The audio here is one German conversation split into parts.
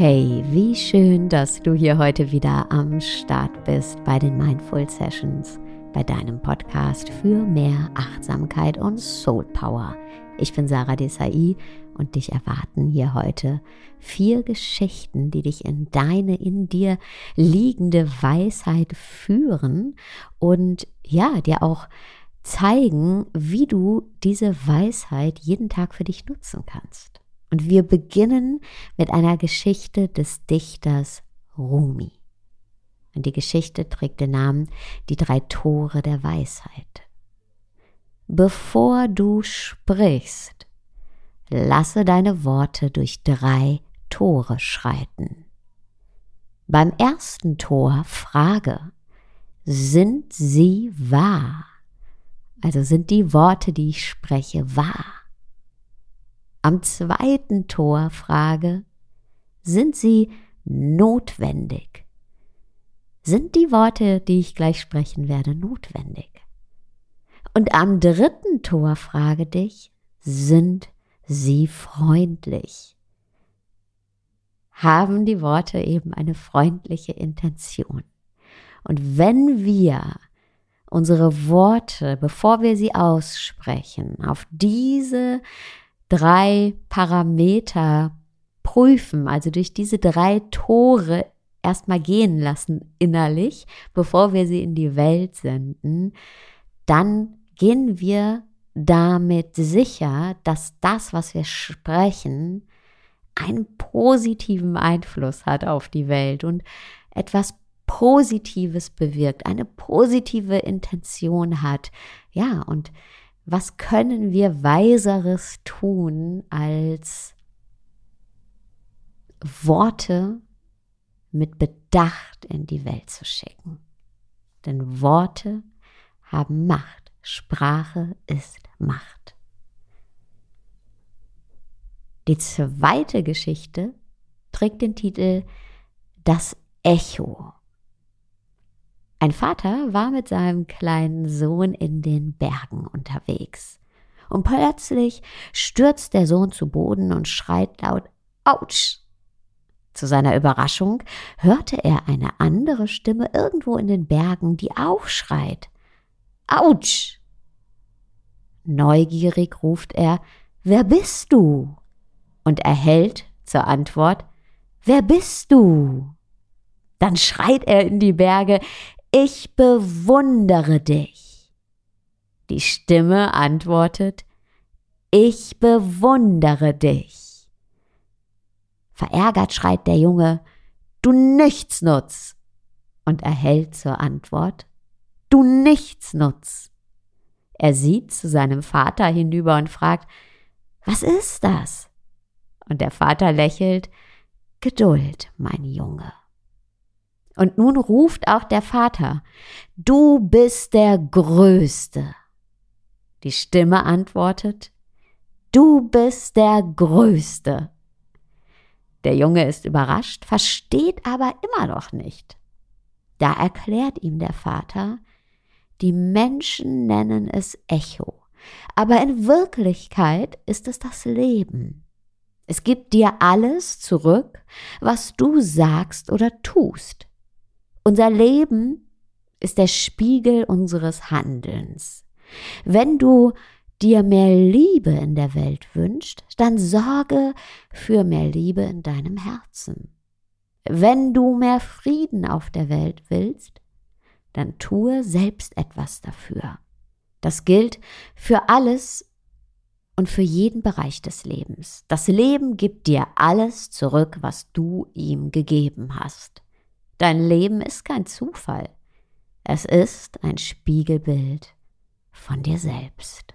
Hey, wie schön, dass du hier heute wieder am Start bist bei den Mindful Sessions, bei deinem Podcast für mehr Achtsamkeit und Soul Power. Ich bin Sarah Desai und dich erwarten hier heute vier Geschichten, die dich in deine in dir liegende Weisheit führen und ja, dir auch zeigen, wie du diese Weisheit jeden Tag für dich nutzen kannst. Und wir beginnen mit einer Geschichte des Dichters Rumi. Und die Geschichte trägt den Namen Die drei Tore der Weisheit. Bevor du sprichst, lasse deine Worte durch drei Tore schreiten. Beim ersten Tor frage, sind sie wahr? Also sind die Worte, die ich spreche, wahr? Am zweiten Tor frage, sind sie notwendig? Sind die Worte, die ich gleich sprechen werde, notwendig? Und am dritten Tor frage dich, sind sie freundlich? Haben die Worte eben eine freundliche Intention? Und wenn wir unsere Worte, bevor wir sie aussprechen, auf diese drei Parameter prüfen, also durch diese drei Tore erstmal gehen lassen innerlich, bevor wir sie in die Welt senden, dann gehen wir damit sicher, dass das, was wir sprechen, einen positiven Einfluss hat auf die Welt und etwas Positives bewirkt, eine positive Intention hat. Ja, und was können wir Weiseres tun, als Worte mit Bedacht in die Welt zu schicken? Denn Worte haben Macht. Sprache ist Macht. Die zweite Geschichte trägt den Titel Das Echo. Ein Vater war mit seinem kleinen Sohn in den Bergen unterwegs. Und plötzlich stürzt der Sohn zu Boden und schreit laut Autsch. Zu seiner Überraschung hörte er eine andere Stimme irgendwo in den Bergen, die auch schreit Autsch. Neugierig ruft er Wer bist du? und erhält zur Antwort Wer bist du? Dann schreit er in die Berge ich bewundere dich. Die Stimme antwortet, ich bewundere dich. Verärgert schreit der Junge, du Nichtsnutz, und erhält zur Antwort, du Nichtsnutz. Er sieht zu seinem Vater hinüber und fragt, was ist das? Und der Vater lächelt, Geduld, mein Junge. Und nun ruft auch der Vater, du bist der Größte. Die Stimme antwortet, du bist der Größte. Der Junge ist überrascht, versteht aber immer noch nicht. Da erklärt ihm der Vater, die Menschen nennen es Echo, aber in Wirklichkeit ist es das Leben. Es gibt dir alles zurück, was du sagst oder tust. Unser Leben ist der Spiegel unseres Handelns. Wenn du dir mehr Liebe in der Welt wünschst, dann sorge für mehr Liebe in deinem Herzen. Wenn du mehr Frieden auf der Welt willst, dann tue selbst etwas dafür. Das gilt für alles und für jeden Bereich des Lebens. Das Leben gibt dir alles zurück, was du ihm gegeben hast. Dein Leben ist kein Zufall. Es ist ein Spiegelbild von dir selbst.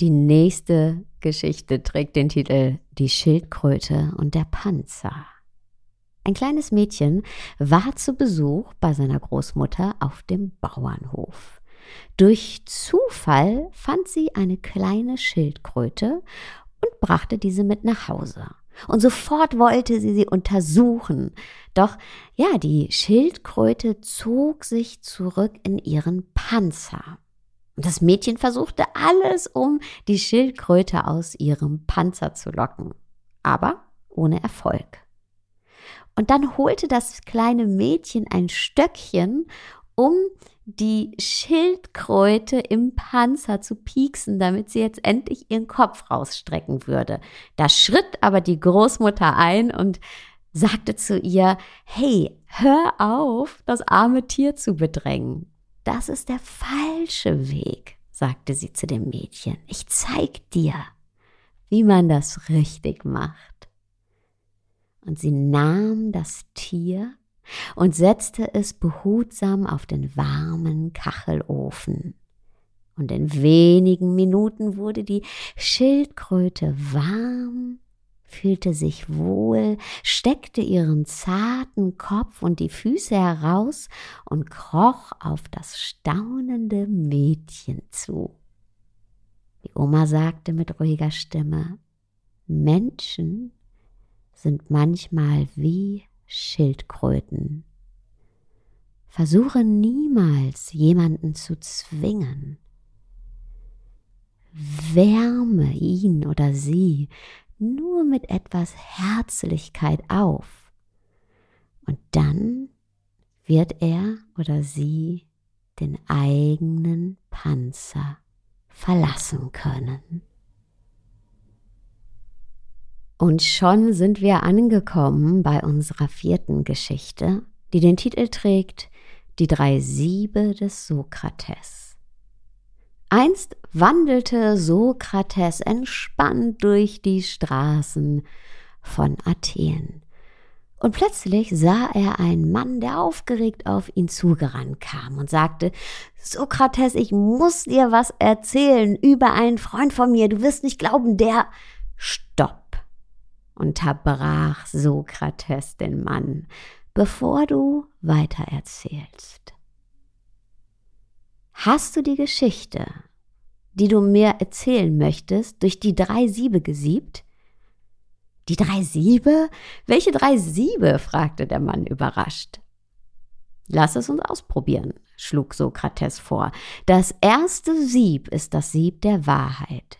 Die nächste Geschichte trägt den Titel Die Schildkröte und der Panzer. Ein kleines Mädchen war zu Besuch bei seiner Großmutter auf dem Bauernhof. Durch Zufall fand sie eine kleine Schildkröte und brachte diese mit nach Hause und sofort wollte sie sie untersuchen. Doch ja, die Schildkröte zog sich zurück in ihren Panzer. Und das Mädchen versuchte alles, um die Schildkröte aus ihrem Panzer zu locken. Aber ohne Erfolg. Und dann holte das kleine Mädchen ein Stöckchen, um die Schildkröte im Panzer zu pieksen, damit sie jetzt endlich ihren Kopf rausstrecken würde. Da schritt aber die Großmutter ein und sagte zu ihr, hey, hör auf, das arme Tier zu bedrängen. Das ist der falsche Weg, sagte sie zu dem Mädchen. Ich zeig dir, wie man das richtig macht. Und sie nahm das Tier und setzte es behutsam auf den warmen Kachelofen. Und in wenigen Minuten wurde die Schildkröte warm, fühlte sich wohl, steckte ihren zarten Kopf und die Füße heraus und kroch auf das staunende Mädchen zu. Die Oma sagte mit ruhiger Stimme, Menschen sind manchmal wie Schildkröten. Versuche niemals jemanden zu zwingen. Wärme ihn oder sie nur mit etwas Herzlichkeit auf. Und dann wird er oder sie den eigenen Panzer verlassen können. Und schon sind wir angekommen bei unserer vierten Geschichte, die den Titel trägt Die drei Siebe des Sokrates. Einst wandelte Sokrates entspannt durch die Straßen von Athen. Und plötzlich sah er einen Mann, der aufgeregt auf ihn zugerannt kam und sagte, Sokrates, ich muss dir was erzählen über einen Freund von mir, du wirst nicht glauben, der Stopp unterbrach Sokrates den Mann, bevor du weitererzählst. Hast du die Geschichte, die du mir erzählen möchtest, durch die drei Siebe gesiebt? Die drei Siebe? Welche drei Siebe? fragte der Mann überrascht. Lass es uns ausprobieren, schlug Sokrates vor. Das erste Sieb ist das Sieb der Wahrheit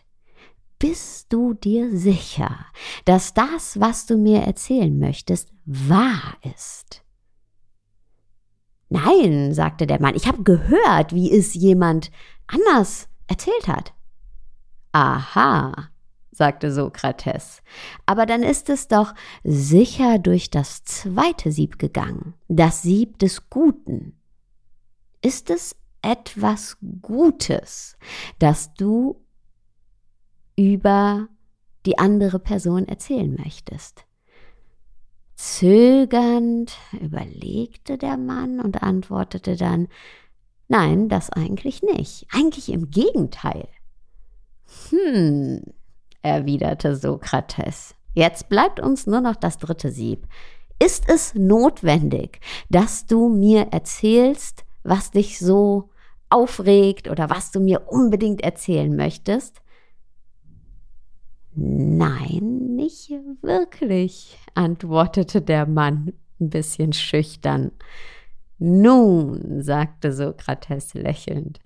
bist du dir sicher, dass das, was du mir erzählen möchtest, wahr ist? Nein, sagte der Mann, ich habe gehört, wie es jemand anders erzählt hat. Aha, sagte Sokrates, aber dann ist es doch sicher durch das zweite Sieb gegangen, das Sieb des Guten. Ist es etwas Gutes, das du über die andere Person erzählen möchtest. Zögernd überlegte der Mann und antwortete dann, nein, das eigentlich nicht, eigentlich im Gegenteil. Hm, erwiderte Sokrates, jetzt bleibt uns nur noch das dritte Sieb. Ist es notwendig, dass du mir erzählst, was dich so aufregt oder was du mir unbedingt erzählen möchtest? Nein, nicht wirklich, antwortete der Mann ein bisschen schüchtern. Nun, sagte Sokrates lächelnd,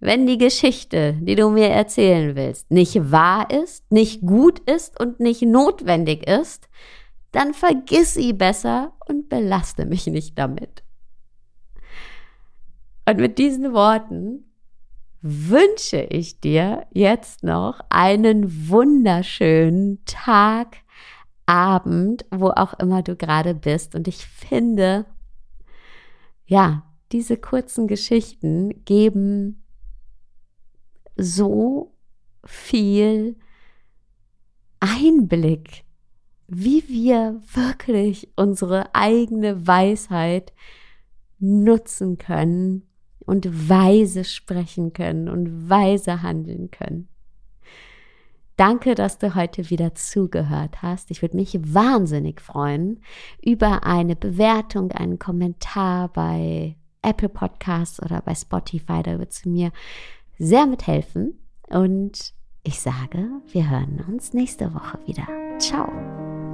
wenn die Geschichte, die du mir erzählen willst, nicht wahr ist, nicht gut ist und nicht notwendig ist, dann vergiss sie besser und belaste mich nicht damit. Und mit diesen Worten wünsche ich dir jetzt noch einen wunderschönen Tag, Abend, wo auch immer du gerade bist. Und ich finde, ja, diese kurzen Geschichten geben so viel Einblick, wie wir wirklich unsere eigene Weisheit nutzen können und weise sprechen können und weise handeln können. Danke, dass du heute wieder zugehört hast. Ich würde mich wahnsinnig freuen über eine Bewertung, einen Kommentar bei Apple Podcasts oder bei Spotify. Da würdest du mir sehr mithelfen. Und ich sage, wir hören uns nächste Woche wieder. Ciao.